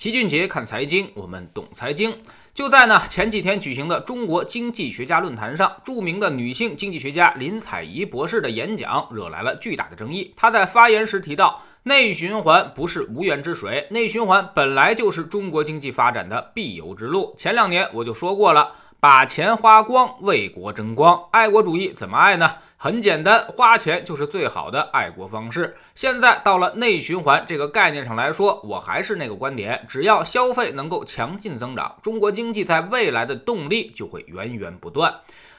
齐俊杰看财经，我们懂财经。就在呢前几天举行的中国经济学家论坛上，著名的女性经济学家林采宜博士的演讲惹来了巨大的争议。她在发言时提到，内循环不是无源之水，内循环本来就是中国经济发展的必由之路。前两年我就说过了。把钱花光，为国争光，爱国主义怎么爱呢？很简单，花钱就是最好的爱国方式。现在到了内循环这个概念上来说，我还是那个观点，只要消费能够强劲增长，中国经济在未来的动力就会源源不断。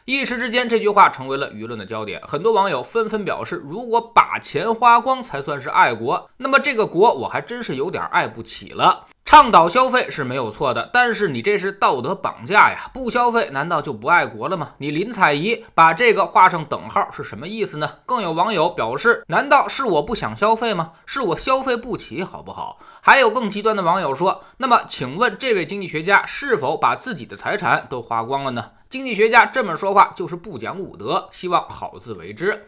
一时之间，这句话成为了舆论的焦点，很多网友纷纷表示，如果把钱花光才算是爱国，那么这个国我还真是有点爱不起了。倡导消费是没有错的，但是你这是道德绑架呀！不消费难道就不爱国了吗？你林采宜把这个画上等号是什么意思呢？更有网友表示，难道是我不想消费吗？是我消费不起，好不好？还有更极端的网友说，那么请问这位经济学家是否把自己的财产都花光了呢？经济学家这么说话就是不讲武德，希望好自为之。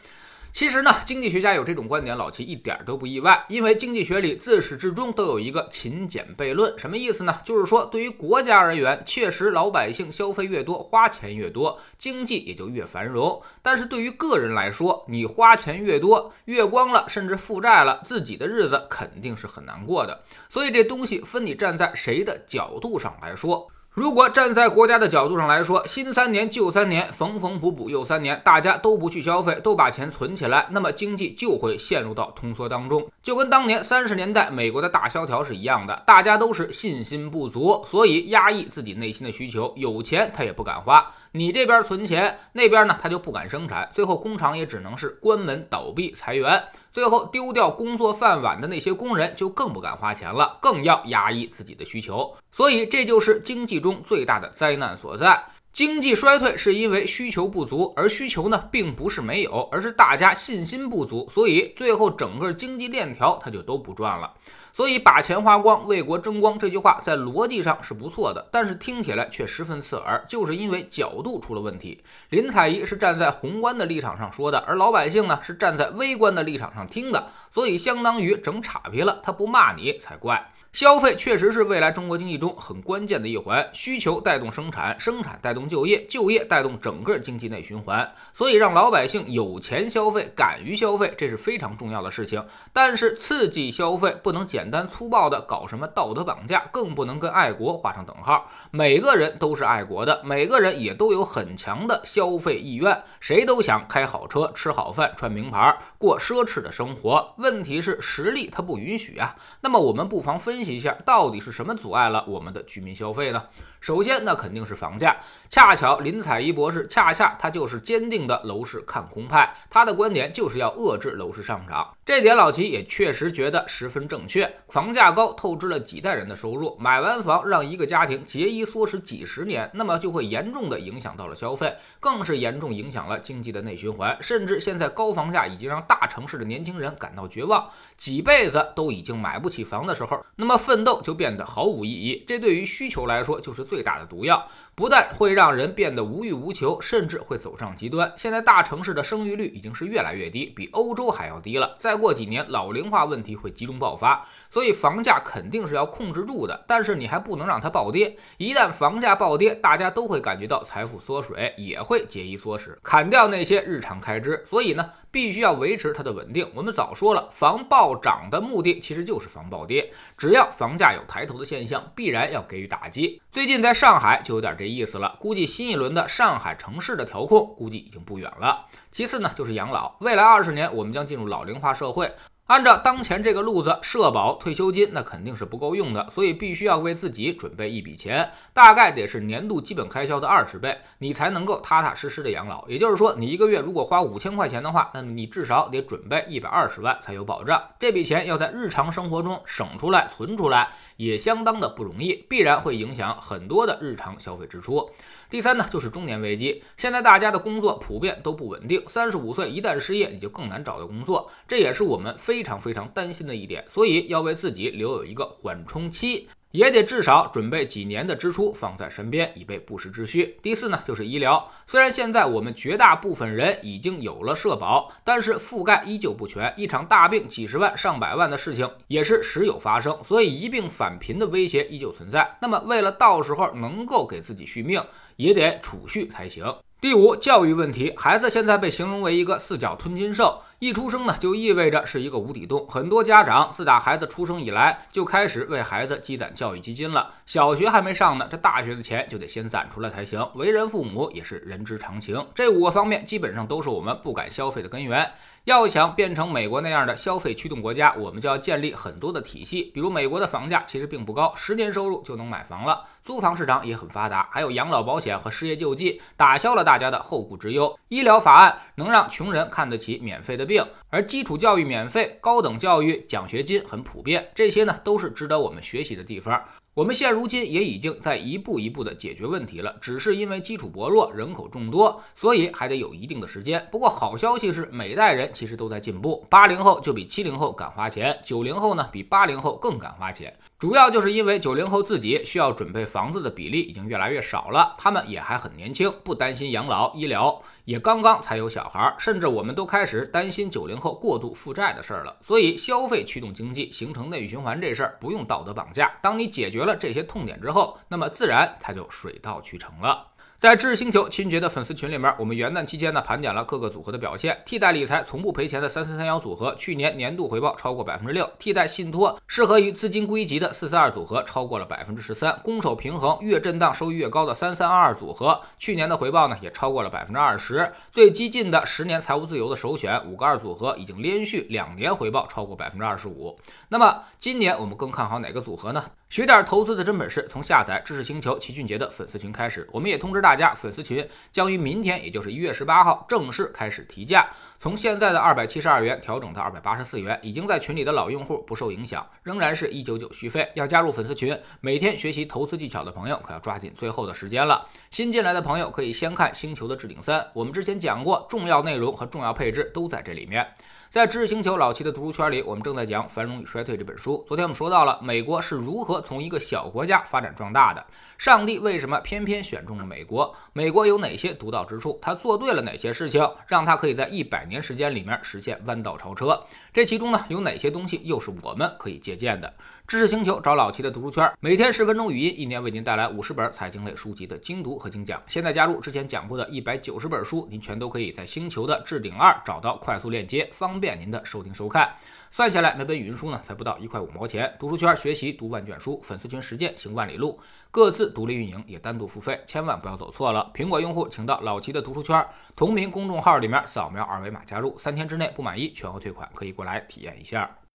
其实呢，经济学家有这种观点，老齐一点都不意外，因为经济学里自始至终都有一个勤俭悖论，什么意思呢？就是说，对于国家而言，确实老百姓消费越多，花钱越多，经济也就越繁荣；但是对于个人来说，你花钱越多，月光了，甚至负债了，自己的日子肯定是很难过的。所以这东西分你站在谁的角度上来说。如果站在国家的角度上来说，新三年旧三年，缝缝补补又三年，大家都不去消费，都把钱存起来，那么经济就会陷入到通缩当中，就跟当年三十年代美国的大萧条是一样的，大家都是信心不足，所以压抑自己内心的需求，有钱他也不敢花。你这边存钱，那边呢他就不敢生产，最后工厂也只能是关门倒闭裁员，最后丢掉工作饭碗的那些工人就更不敢花钱了，更要压抑自己的需求，所以这就是经济中最大的灾难所在。经济衰退是因为需求不足，而需求呢并不是没有，而是大家信心不足，所以最后整个经济链条它就都不转了。所以把钱花光，为国争光这句话在逻辑上是不错的，但是听起来却十分刺耳，就是因为角度出了问题。林采宜是站在宏观的立场上说的，而老百姓呢是站在微观的立场上听的，所以相当于整岔劈了。他不骂你才怪。消费确实是未来中国经济中很关键的一环，需求带动生产，生产带动就业，就业带动整个经济内循环。所以让老百姓有钱消费，敢于消费，这是非常重要的事情。但是刺激消费不能减简单粗暴的搞什么道德绑架，更不能跟爱国画上等号。每个人都是爱国的，每个人也都有很强的消费意愿，谁都想开好车、吃好饭、穿名牌、过奢侈的生活。问题是实力它不允许啊。那么我们不妨分。分析一下，到底是什么阻碍了我们的居民消费呢？首先，那肯定是房价。恰巧林采宜博士，恰恰他就是坚定的楼市看空派，他的观点就是要遏制楼市上涨。这点老齐也确实觉得十分正确。房价高，透支了几代人的收入，买完房让一个家庭节衣缩食几十年，那么就会严重的影响到了消费，更是严重影响了经济的内循环。甚至现在高房价已经让大城市的年轻人感到绝望，几辈子都已经买不起房的时候，那么奋斗就变得毫无意义。这对于需求来说，就是。最大的毒药，不但会让人变得无欲无求，甚至会走上极端。现在大城市的生育率已经是越来越低，比欧洲还要低了。再过几年，老龄化问题会集中爆发，所以房价肯定是要控制住的。但是你还不能让它暴跌，一旦房价暴跌，大家都会感觉到财富缩水，也会节衣缩食，砍掉那些日常开支。所以呢，必须要维持它的稳定。我们早说了，防暴涨的目的其实就是防暴跌。只要房价有抬头的现象，必然要给予打击。最近。在上海就有点这意思了，估计新一轮的上海城市的调控估计已经不远了。其次呢，就是养老，未来二十年我们将进入老龄化社会。按照当前这个路子，社保、退休金那肯定是不够用的，所以必须要为自己准备一笔钱，大概得是年度基本开销的二十倍，你才能够踏踏实实的养老。也就是说，你一个月如果花五千块钱的话，那你至少得准备一百二十万才有保障。这笔钱要在日常生活中省出来、存出来，也相当的不容易，必然会影响很多的日常消费支出。第三呢，就是中年危机，现在大家的工作普遍都不稳定，三十五岁一旦失业，你就更难找到工作，这也是我们非。非常非常担心的一点，所以要为自己留有一个缓冲期。也得至少准备几年的支出放在身边，以备不时之需。第四呢，就是医疗。虽然现在我们绝大部分人已经有了社保，但是覆盖依旧不全，一场大病几十万、上百万的事情也是时有发生，所以一病返贫的威胁依旧存在。那么，为了到时候能够给自己续命，也得储蓄才行。第五，教育问题，孩子现在被形容为一个四脚吞金兽。一出生呢，就意味着是一个无底洞。很多家长自打孩子出生以来，就开始为孩子积攒教育基金了。小学还没上呢，这大学的钱就得先攒出来才行。为人父母也是人之常情。这五个方面基本上都是我们不敢消费的根源。要想变成美国那样的消费驱动国家，我们就要建立很多的体系。比如，美国的房价其实并不高，十年收入就能买房了。租房市场也很发达，还有养老保险和失业救济，打消了大家的后顾之忧。医疗法案能让穷人看得起免费的病。而基础教育免费，高等教育奖学金很普遍，这些呢都是值得我们学习的地方。我们现如今也已经在一步一步的解决问题了，只是因为基础薄弱，人口众多，所以还得有一定的时间。不过好消息是，每代人其实都在进步，八零后就比七零后敢花钱，九零后呢比八零后更敢花钱。主要就是因为九零后自己需要准备房子的比例已经越来越少了，他们也还很年轻，不担心养老医疗，也刚刚才有小孩，甚至我们都开始担心九零后过度负债的事儿了。所以消费驱动经济形成内循环这事儿不用道德绑架，当你解决了这些痛点之后，那么自然它就水到渠成了。在知识星球秦爵的粉丝群里面，我们元旦期间呢盘点了各个组合的表现。替代理财从不赔钱的三三三幺组合，去年年度回报超过百分之六；替代信托适合于资金归集的四四二组合超过了百分之十三；攻守平衡越震荡收益越高的三三二二组合，去年的回报呢也超过了百分之二十。最激进的十年财务自由的首选五个二组合已经连续两年回报超过百分之二十五。那么今年我们更看好哪个组合呢？学点投资的真本事，从下载知识星球齐俊杰的粉丝群开始。我们也通知大家，粉丝群将于明天，也就是一月十八号正式开始提价，从现在的二百七十二元调整到二百八十四元。已经在群里的老用户不受影响，仍然是一九九续费。要加入粉丝群，每天学习投资技巧的朋友可要抓紧最后的时间了。新进来的朋友可以先看《星球的置顶三》，我们之前讲过，重要内容和重要配置都在这里面。在知识星球老七的读书圈里，我们正在讲《繁荣与衰退》这本书。昨天我们说到了美国是如何从一个小国家发展壮大的，上帝为什么偏偏选中了美国？美国有哪些独到之处？他做对了哪些事情，让他可以在一百年时间里面实现弯道超车？这其中呢，有哪些东西又是我们可以借鉴的？知识星球找老七的读书圈，每天十分钟语音，一年为您带来五十本财经类书籍的精读和精讲。现在加入之前讲过的一百九十本书，您全都可以在星球的置顶二找到快速链接，方便您的收听收看。算下来，每本语音书呢才不到一块五毛钱。读书圈学习读万卷书，粉丝群实践行万里路，各自独立运营也单独付费，千万不要走错了。苹果用户请到老齐的读书圈同名公众号里面扫描二维码加入，三天之内不满意全额退款，可以过来体验一下。